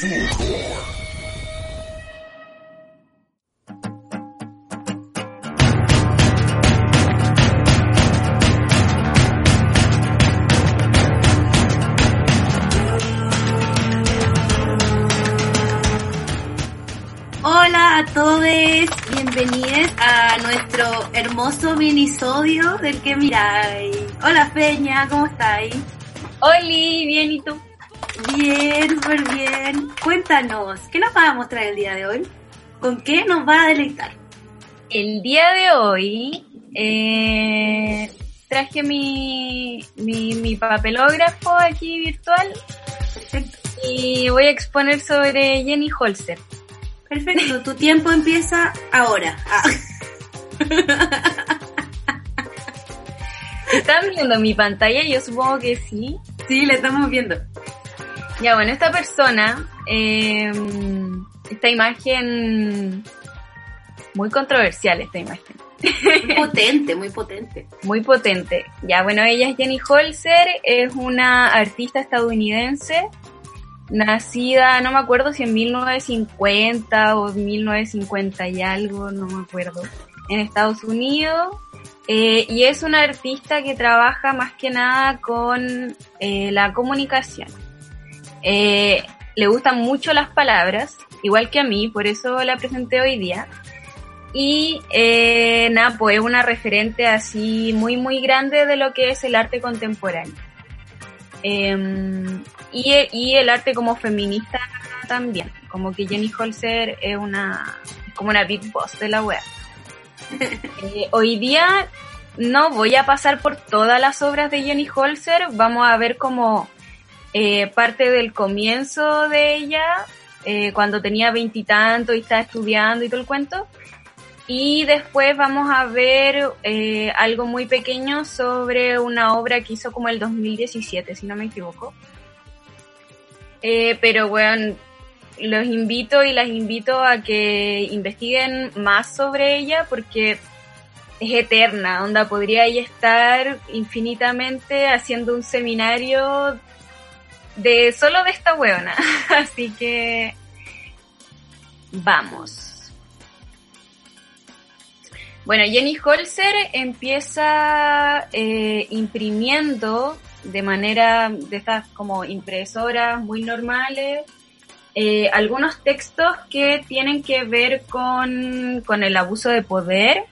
Hola a todos, bienvenidos a nuestro hermoso minisodio del que miráis. Hola Peña, ¿cómo estáis? Oli, bien, ¿y tú? Bien, súper bien. Cuéntanos, ¿qué nos va a mostrar el día de hoy? ¿Con qué nos va a deleitar? El día de hoy eh, traje mi, mi, mi papelógrafo aquí virtual Perfecto. y voy a exponer sobre Jenny Holzer. Perfecto, tu tiempo empieza ahora. Ah. ¿Están viendo mi pantalla? Yo supongo que sí. Sí, le estamos viendo. Ya, bueno, esta persona, eh, esta imagen, muy controversial esta imagen. Muy potente, muy potente. muy potente. Ya, bueno, ella es Jenny Holzer, es una artista estadounidense, nacida, no me acuerdo si en 1950 o 1950 y algo, no me acuerdo, en Estados Unidos. Eh, y es una artista que trabaja más que nada con eh, la comunicación. Eh, le gustan mucho las palabras, igual que a mí, por eso la presenté hoy día. Y eh, nada, pues es una referente así muy, muy grande de lo que es el arte contemporáneo. Em, y, y el arte como feminista también. Como que Jenny Holzer es una, como una big boss de la web. Eh, hoy día no voy a pasar por todas las obras de Jenny Holzer, vamos a ver como eh, parte del comienzo de ella, eh, cuando tenía veintitantos y, estaba estudiando y todo el cuento. Y después vamos a ver eh, algo muy pequeño sobre una obra que hizo como el 2017, si no me equivoco. Pero bueno, los invito y las invito a que investiguen más sobre ella porque es eterna, onda podría estar infinitamente haciendo un seminario de solo de esta huevona. Así que vamos. Bueno, Jenny Holzer empieza eh, imprimiendo de manera de estas como impresoras muy normales eh, algunos textos que tienen que ver con, con el abuso de poder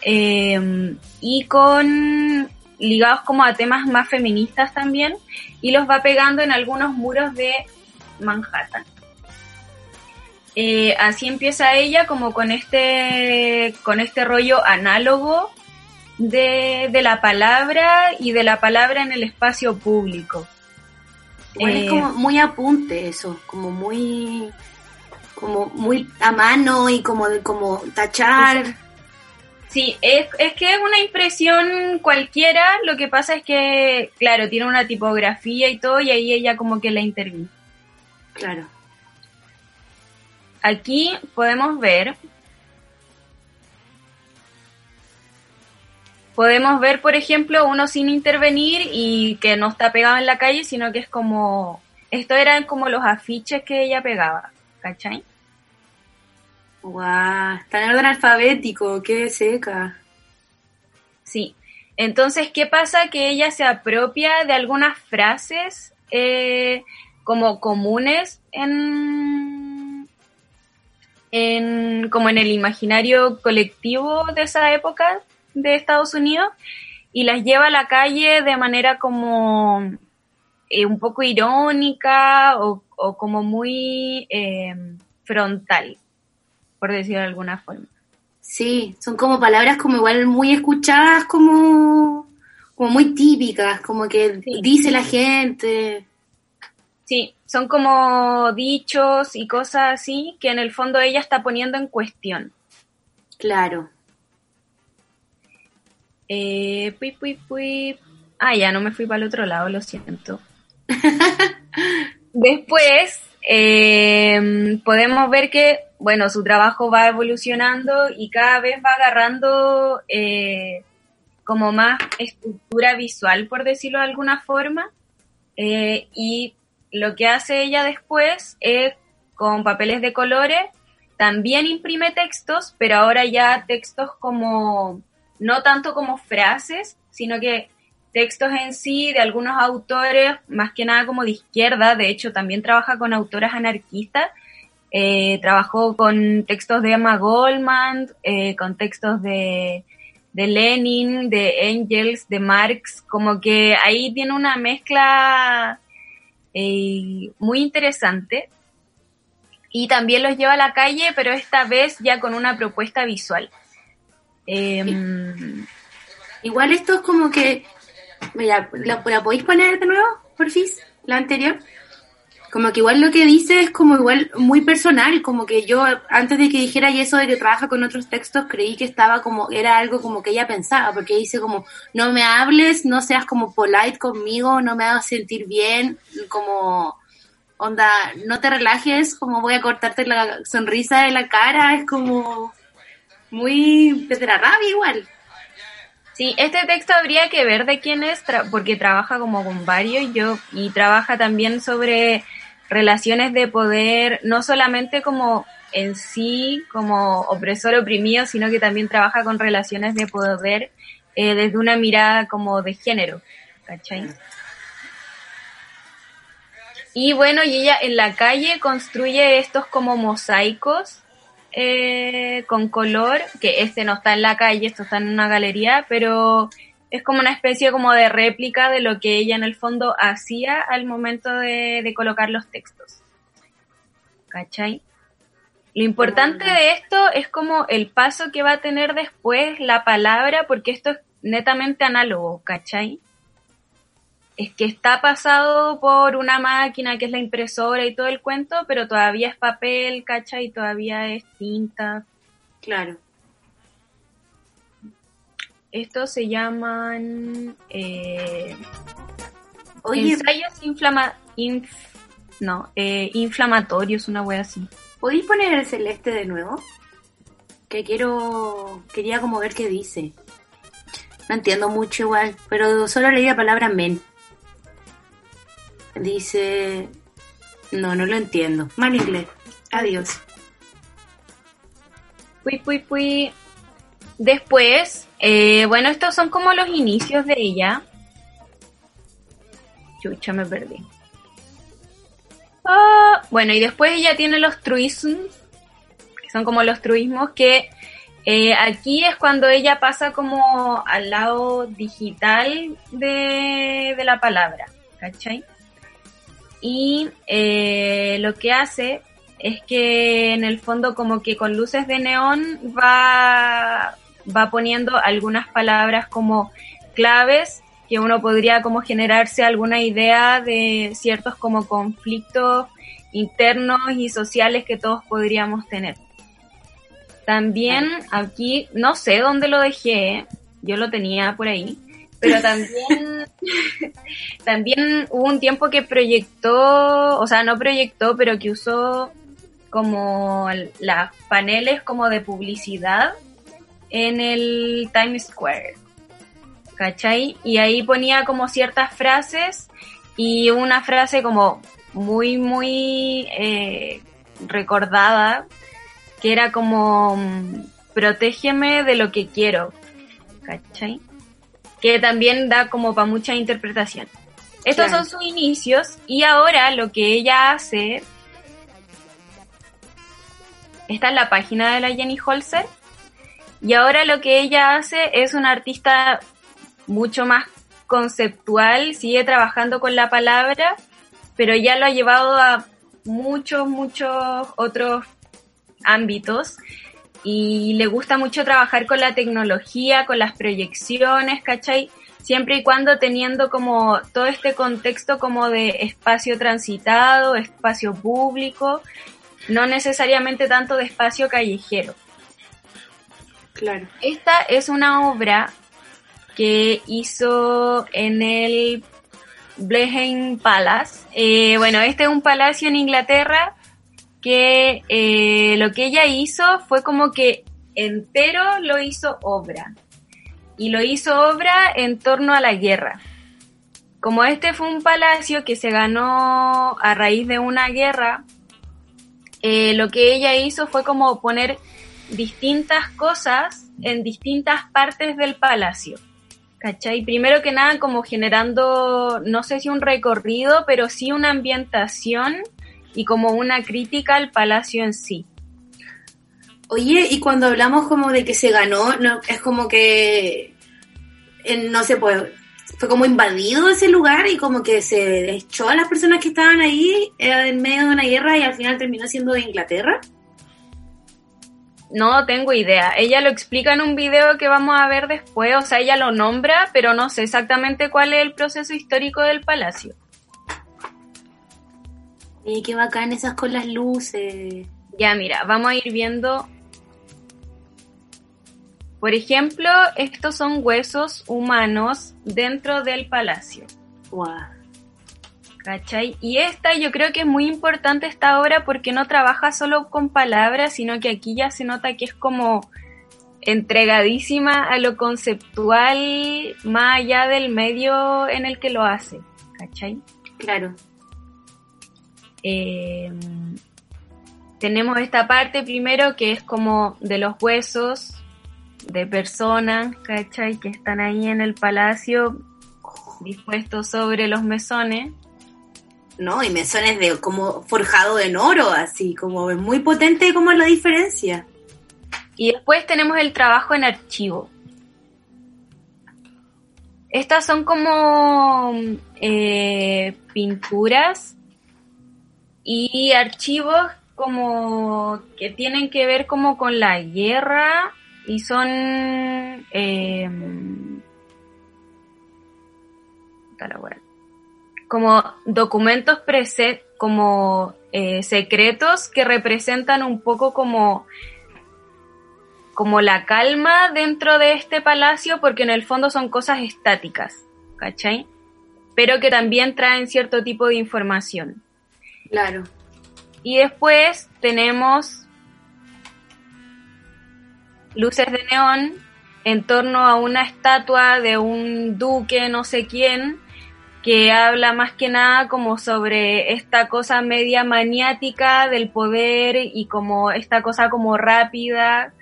eh, y con ligados como a temas más feministas también y los va pegando en algunos muros de Manhattan. Eh, así empieza ella como con este con este rollo análogo de, de la palabra y de la palabra en el espacio público. Es Eh, como muy apunte eso, como muy como muy a mano y como de como tachar. Sí, es, es que es una impresión cualquiera, lo que pasa es que, claro, tiene una tipografía y todo, y ahí ella como que la intervino. Claro. Aquí podemos ver, podemos ver, por ejemplo, uno sin intervenir y que no está pegado en la calle, sino que es como, esto eran como los afiches que ella pegaba, ¿cachai? Guau, está en orden alfabético, qué seca. Sí. Entonces, ¿qué pasa? Que ella se apropia de algunas frases eh, como comunes en, en como en el imaginario colectivo de esa época de Estados Unidos y las lleva a la calle de manera como eh, un poco irónica o, o como muy eh, frontal, por decirlo de alguna forma. Sí, son como palabras como igual muy escuchadas, como, como muy típicas, como que Sí. dice la gente. Sí, son como dichos y cosas así que en el fondo ella está poniendo en cuestión. Claro. Eh, pui, pui, pui. Ah, ya no me fui para el otro lado, lo siento. Después eh, podemos ver que, bueno, su trabajo va evolucionando y cada vez va agarrando eh, como más estructura visual, por decirlo de alguna forma, eh, y lo que hace ella después es con papeles de colores, también imprime textos, pero ahora ya textos como, no tanto como frases, sino que textos en sí de algunos autores, más que nada como de izquierda, de hecho también trabaja con autoras anarquistas, eh, trabajó con textos de Emma Goldman, eh, con textos de, de Lenin, de Engels, de Marx, como que ahí tiene una mezcla eh, muy interesante. Y también los lleva a la calle, pero esta vez ya con una propuesta visual. Em, Igual esto es como que... Mira, ¿la, podéis poner de nuevo, porfis? La anterior como que igual lo que dice es como igual muy personal, como que yo antes de que dijera y eso de que trabaja con otros textos creí que estaba como, era algo como que ella pensaba, porque dice como, no me hables, no seas como polite conmigo, no me hagas sentir bien, como, onda, no te relajes, como voy a cortarte la sonrisa de la cara, es como muy de la rabia igual. Sí, este texto habría que ver de quién es, porque trabaja como con varios yo y trabaja también sobre relaciones de poder, no solamente como en sí, como opresor oprimido, sino que también trabaja con relaciones de poder eh, desde una mirada como de género, ¿cachai? Y bueno, y ella en la calle construye estos como mosaicos eh, con color, que este no está en la calle, esto está en una galería, pero es como una especie como de réplica de lo que ella en el fondo hacía al momento de, colocar los textos. ¿Cachai? Lo importante de esto es como el paso que va a tener después la palabra, porque esto es netamente análogo, ¿cachai? Es que está pasado por una máquina que es la impresora y todo el cuento, pero todavía es papel, ¿cachai? Todavía es tinta. Claro. Estos se llaman eh, ensayos inflama no, eh, inflamatorios, una wea así. ¿Podéis poner el celeste de nuevo? Que quiero, quería como ver qué dice. No entiendo mucho igual, pero solo leí la palabra men. Dice, no, no lo entiendo. Mal inglés. Adiós. Pui. Después, eh, bueno, estos son como los inicios de ella. Chucha, me perdí. Ah, bueno, y después ella tiene los truisms, que son como los truismos, que eh, aquí es cuando ella pasa como al lado digital de, la palabra, ¿cachai? Y eh, lo que hace es que en el fondo como que con luces de neón va va poniendo algunas palabras como claves que uno podría como generarse alguna idea de ciertos como conflictos internos y sociales que todos podríamos tener. También aquí, no sé dónde lo dejé, yo lo tenía por ahí, pero también, también hubo un tiempo que proyectó, o sea, no proyectó, pero que usó como las paneles como de publicidad en el Times Square. ¿Cachai? Y ahí ponía como ciertas frases y una frase como muy, muy eh, recordada, que era como, protégeme de lo que quiero. ¿Cachai? Que también da como para mucha interpretación. Estos son sus inicios y ahora lo que ella hace está en la página de la Jenny Holzer y ahora lo que ella hace es una artista mucho más conceptual, sigue trabajando con la palabra, pero ya lo ha llevado a muchos, muchos otros ámbitos y le gusta mucho trabajar con la tecnología, con las proyecciones, ¿cachai? Siempre y cuando teniendo como todo este contexto como de espacio transitado, espacio público, no necesariamente tanto de espacio callejero. Claro. Esta es una obra que hizo en el Blenheim Palace. Eh, bueno, este es un palacio en Inglaterra que eh, lo que ella hizo fue como que entero lo hizo obra. Y lo hizo obra en torno a la guerra. como este fue un palacio que se ganó a raíz de una guerra, eh, lo que ella hizo fue como poner distintas cosas en distintas partes del palacio. ¿Cachai? Primero que nada como generando, no sé si un recorrido, pero sí una ambientación y como una crítica al palacio en sí. Oye, y cuando hablamos como de que se ganó, no, es como que, no sé, pues, fue como invadido ese lugar y como que se echó a las personas que estaban ahí en medio de una guerra y al final terminó siendo de Inglaterra. No tengo idea. Ella lo explica en un video que vamos a ver después, o sea, ella lo nombra, pero no sé exactamente cuál es el proceso histórico del palacio. Y qué bacán esas con las luces. Ya, mira, vamos a ir viendo. Por ejemplo, estos son huesos humanos dentro del palacio. Wow. ¿Cachai? Y esta yo creo que es muy importante esta obra porque no trabaja solo con palabras, sino que aquí ya se nota que es como entregadísima a lo conceptual más allá del medio en el que lo hace. ¿Cachai? Claro. Eh, tenemos esta parte primero que es como de los huesos de personas, ¿cachai? Que están ahí en el palacio dispuestos sobre los mesones. ¿no? Y mesones de como forjado en oro, así, como es muy potente como es la diferencia. Y después tenemos el trabajo en archivo. Estas son como eh, pinturas y archivos como que tienen que ver como con la guerra y son eh, como documentos preset, como eh, secretos que representan un poco como como la calma dentro de este palacio porque en el fondo son cosas estáticas, ¿cachai? Pero que también traen cierto tipo de información. Claro. Y después tenemos luces de neón en torno a una estatua de un duque, no sé quién, que habla más que nada como sobre esta cosa media maniática del poder y como esta cosa como rápida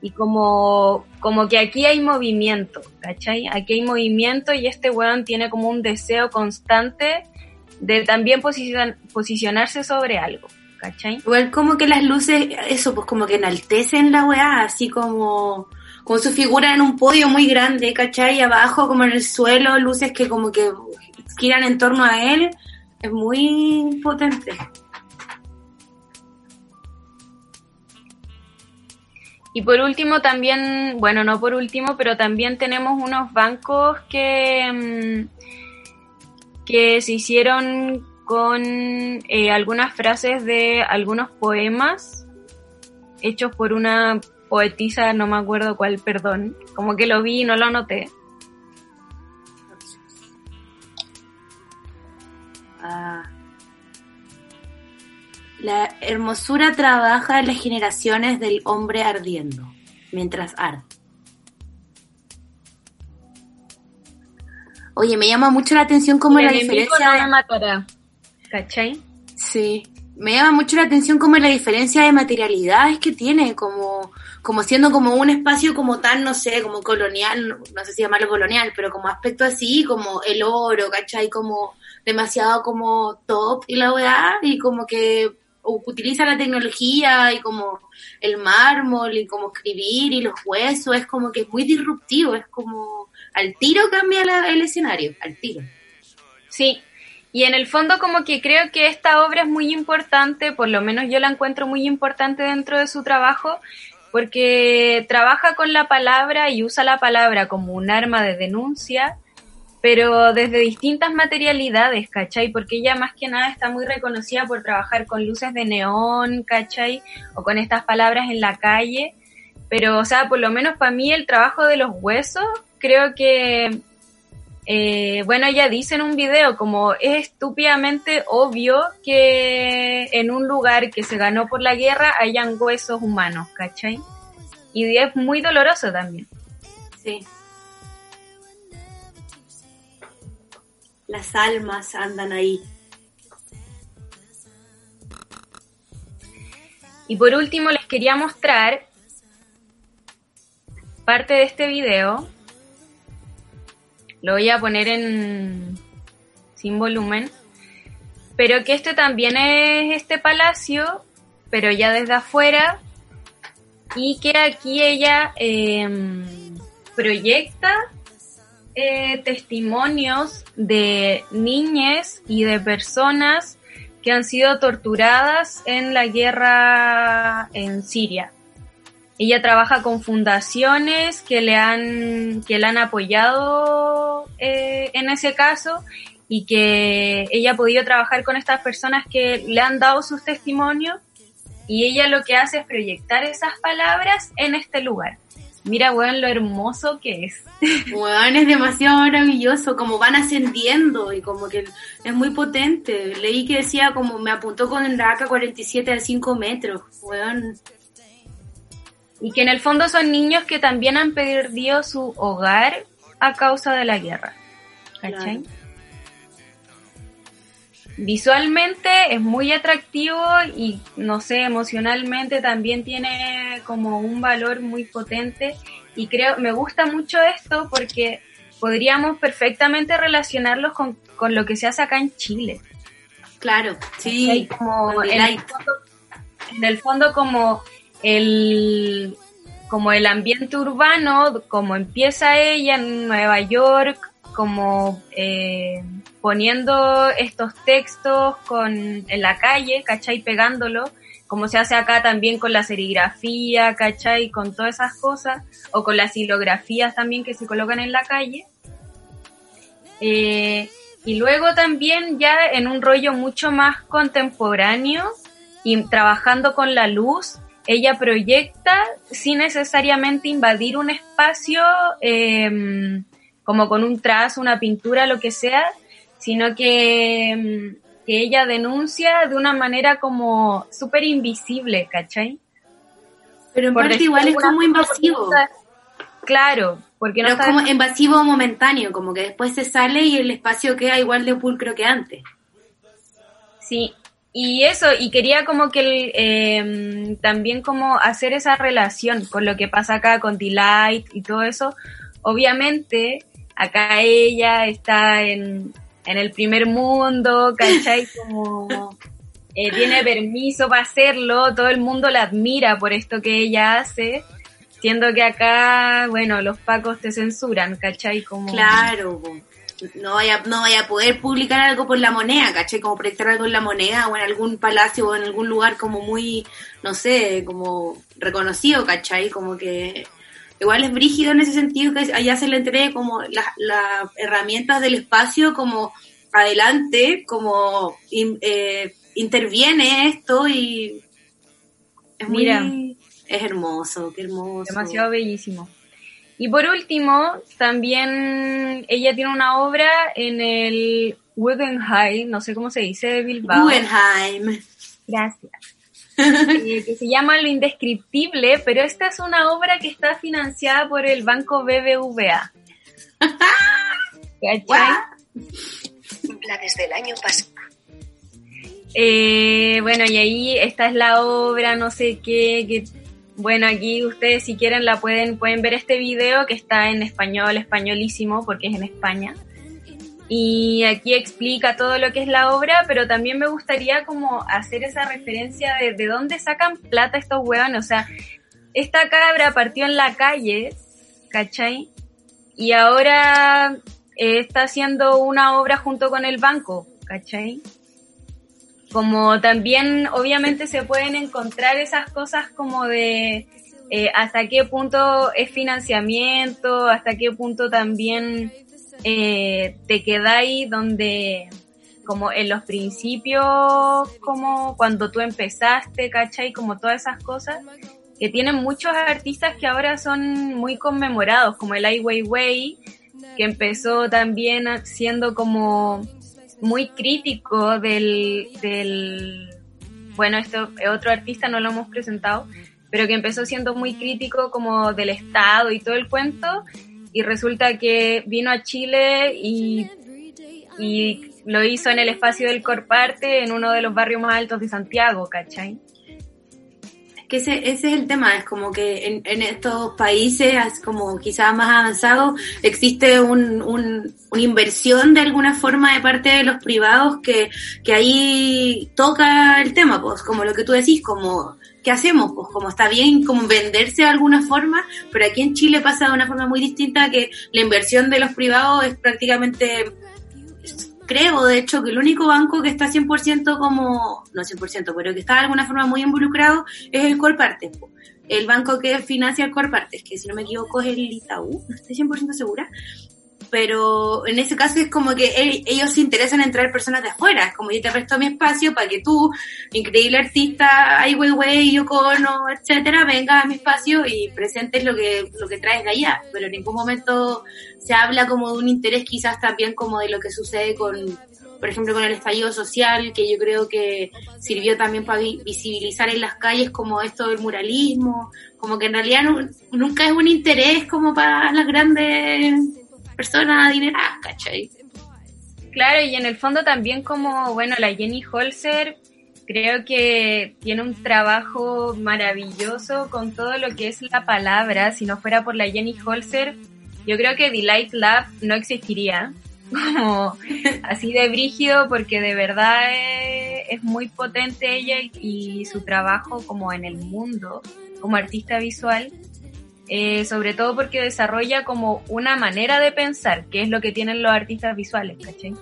y como, como que aquí hay movimiento, ¿cachai? Aquí hay movimiento y este weón tiene como un deseo constante de también posicionarse sobre algo, ¿cachai? Igual como que las luces, eso, pues como que enaltecen la weá, así como, como su figura en un podio muy grande, ¿cachai? Y abajo como en el suelo, luces que como que giran en torno a él, es muy potente. Y por último también, bueno, no por último, pero también tenemos unos bancos que, mm, que se hicieron con eh, algunas frases de algunos poemas hechos por una poetisa, no me acuerdo cuál, perdón, como que lo vi y no lo anoté. Ah. La hermosura trabaja en las generaciones del hombre ardiendo, mientras arde. Oye, me llama mucho la atención cómo la diferencia de... ¿Cachai? Sí, me llama mucho la atención cómo la diferencia de materialidades que tiene, como, como siendo como un espacio como tan, no sé, como colonial, no sé si llamarlo colonial, pero como aspecto así, como el oro, ¿cachai? Como demasiado como top y la weá, y como que utiliza la tecnología y como el mármol y como escribir y los huesos, es como que es muy disruptivo, es como al tiro cambia el escenario, al tiro. Sí, y en el fondo como que creo que esta obra es muy importante, por lo menos yo la encuentro muy importante dentro de su trabajo, porque trabaja con la palabra y usa la palabra como un arma de denuncia pero desde distintas materialidades, ¿cachai? Porque ella más que nada está muy reconocida por trabajar con luces de neón, ¿cachai? O con estas palabras en la calle. Pero, o sea, por lo menos para mí el trabajo de los huesos, creo que, eh, bueno, ella dice en un video como es estúpidamente obvio que en un lugar que se ganó por la guerra hayan huesos humanos, ¿cachai? Y es muy doloroso también. Sí. las almas andan ahí. Y por último les quería mostrar parte de este video. Lo voy a poner en sin volumen. Pero que este también es este palacio, pero ya desde afuera. Y que aquí ella em, proyecta eh, testimonios de niñas y de personas que han sido torturadas en la guerra en Siria. Ella trabaja con fundaciones que le han, que le han apoyado eh, en ese caso y que ella ha podido trabajar con estas personas que le han dado sus testimonios y ella lo que hace es proyectar esas palabras en este lugar. Mira, weón, lo hermoso que es. Weón, es demasiado maravilloso, como van ascendiendo y como que es muy potente. Leí que decía como me apuntó con la AK-47 a 5 metros, weón. Y que en el fondo son niños que también han perdido su hogar a causa de la guerra. ¿Cachai? Visualmente es muy atractivo y no sé, emocionalmente también tiene como un valor muy potente y creo, me gusta mucho esto porque podríamos perfectamente relacionarlos con, con lo que se hace acá en Chile. Claro, sí, como en el, fondo, en el fondo como el como el ambiente urbano, como empieza ella en Nueva York, como eh, poniendo estos textos con, en la calle, ¿cachai? Pegándolo, como se hace acá también con la serigrafía, ¿cachai? Con todas esas cosas, o con las silografías también que se colocan en la calle. Eh, y luego también ya en un rollo mucho más contemporáneo y trabajando con la luz, ella proyecta sin necesariamente invadir un espacio eh, como con un trazo, una pintura, lo que sea, sino que, mm, que ella denuncia de una manera como súper invisible, ¿cachai? Pero en parte igual es como invasivo. Claro, porque no es como invasivo momentáneo, como que después se sale y el espacio queda igual de pulcro que antes. Sí, y eso, y quería como que eh, también como hacer esa relación con lo que pasa acá con Delight y todo eso. Obviamente, acá ella está en, en el primer mundo, ¿cachai? Como eh, tiene permiso para hacerlo, todo el mundo la admira por esto que ella hace, siendo que acá, bueno, los pacos te censuran, ¿cachai? Como... Claro, no vaya, no vaya a poder publicar algo por la moneda, ¿cachai? Como proyectar algo en la moneda o en algún palacio o en algún lugar como muy, no sé, como reconocido, ¿cachai? Como que igual es brígido en ese sentido que allá se le entregue como las herramientas del espacio como adelante, como eh, interviene esto y es Mira, es hermoso, qué hermoso. Demasiado bellísimo. Y por último, también ella tiene una obra en el Guggenheim, no sé cómo se dice, de Bilbao. Guggenheim. Gracias. Eh, que se llama Lo Indescriptible, pero esta es una obra que está financiada por el banco BBVA. desde el año pasado. Eh, bueno, y ahí esta es la obra, no sé qué, que, bueno, aquí ustedes si quieren la pueden, pueden ver este video que está en español, españolísimo, porque es en España y aquí explica todo lo que es la obra, pero también me gustaría como hacer esa referencia de, de dónde sacan plata estos huevones, o sea, esta cabra partió en la calle, ¿cachai? Y ahora eh, está haciendo una obra junto con el banco, ¿cachai? Como también obviamente se pueden encontrar esas cosas como de eh, hasta qué punto es financiamiento, hasta qué punto también eh, te quedáis donde, como en los principios, como cuando tú empezaste, ¿cachai? Como todas esas cosas, que tienen muchos artistas que ahora son muy conmemorados, como el Ai Weiwei, que empezó también siendo como muy crítico del, del, bueno, esto otro artista no lo hemos presentado, pero que empezó siendo muy crítico como del Estado y todo el cuento, y resulta que vino a Chile y y lo hizo en el espacio del Corparte, en uno de los barrios más altos de Santiago, ¿cachai? Que ese, ese es el tema, es como que en, estos países como quizás más avanzados existe un, un, una inversión de alguna forma de parte de los privados que, que ahí toca el tema, pues como lo que tú decís, como ¿qué hacemos? Pues como está bien como venderse de alguna forma, pero aquí en Chile pasa de una forma muy distinta que la inversión de los privados es prácticamente creo, de hecho, que el único banco que está 100% como, no 100%, pero que está de alguna forma muy involucrado es el Colpartes. El banco que financia el Colpartes, que si no me equivoco es el Itaú, no estoy 100% segura pero en ese caso es como que ellos se interesan en traer personas de afuera, como yo te resto mi espacio para que tú, increíble artista, Ai Weiwei, Yoko Ono, etcétera, vengas a mi espacio y presentes lo que, lo que traes de allá, pero en ningún momento se habla como de un interés quizás también como de lo que sucede con, por ejemplo, con el estallido social, que yo creo que sirvió también para visibilizar en las calles como esto del muralismo, como que en realidad nunca es un interés como para las grandes personas adineradas, ¿cachai? Claro, y en el fondo también como, bueno, la Jenny Holzer creo que tiene un trabajo maravilloso con todo lo que es la palabra. Si no fuera por la Jenny Holzer, yo creo que Delight Lab no existiría. Como así de brígido, porque de verdad es, muy potente ella y su trabajo como en el mundo, como artista visual. Eh, sobre todo porque desarrolla como una manera de pensar, que es lo que tienen los artistas visuales, ¿cachai?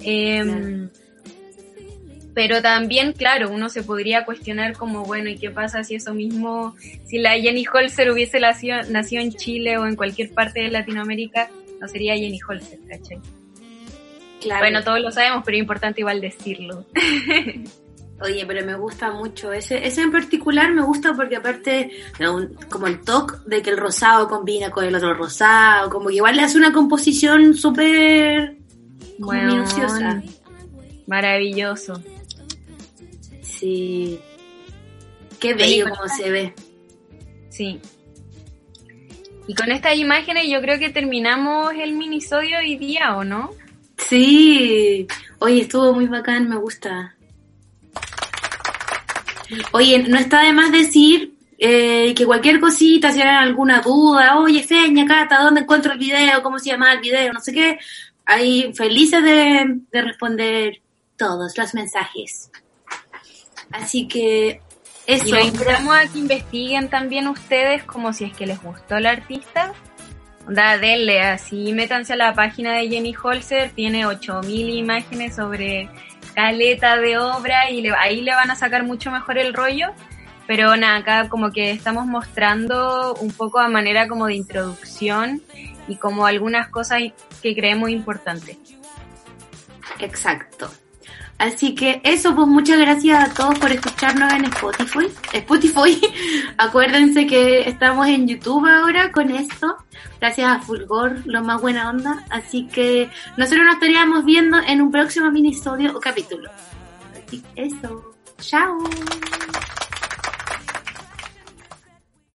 Em, pero también, claro, uno se podría cuestionar como, bueno, ¿y qué pasa si eso mismo, si la Jenny Holzer hubiese nacido, nacido en Chile o en cualquier parte de Latinoamérica, no sería Jenny Holzer, ¿cachai? Claro. Bueno, todos lo sabemos, pero es importante igual decirlo. Oye, pero me gusta mucho. Ese, ese en particular me gusta porque aparte, como el toque de que el rosado combina con el otro rosado, como que igual le hace una composición súper minuciosa. Maravilloso. Sí. Qué bello como se ve. Sí. Y con estas imágenes yo creo que terminamos el minisodio hoy día, ¿o no? Sí. Oye, estuvo muy bacán, me gusta. Oye, no está de más decir eh, que cualquier cosita, si hay alguna duda, oye, Feña, Cata, ¿dónde encuentro el video? ¿Cómo se llama el video? No sé qué. Ahí felices de, responder todos los mensajes. Así que eso. Y los invitamos a que investiguen también ustedes como si es que les gustó el artista. Da, denle así, métanse a la página de Jenny Holzer, tiene 8000 imágenes sobre caleta de obra y ahí le van a sacar mucho mejor el rollo. Pero nada, acá como que estamos mostrando un poco a manera como de introducción y como algunas cosas que creemos importantes. Exacto. Así que eso, pues muchas gracias a todos por escucharnos en Spotify. Spotify, acuérdense que estamos en YouTube ahora con esto. Gracias a Fulgor, lo más buena onda. Así que nosotros nos estaríamos viendo en un próximo minisodio o capítulo. Así que eso. Chao.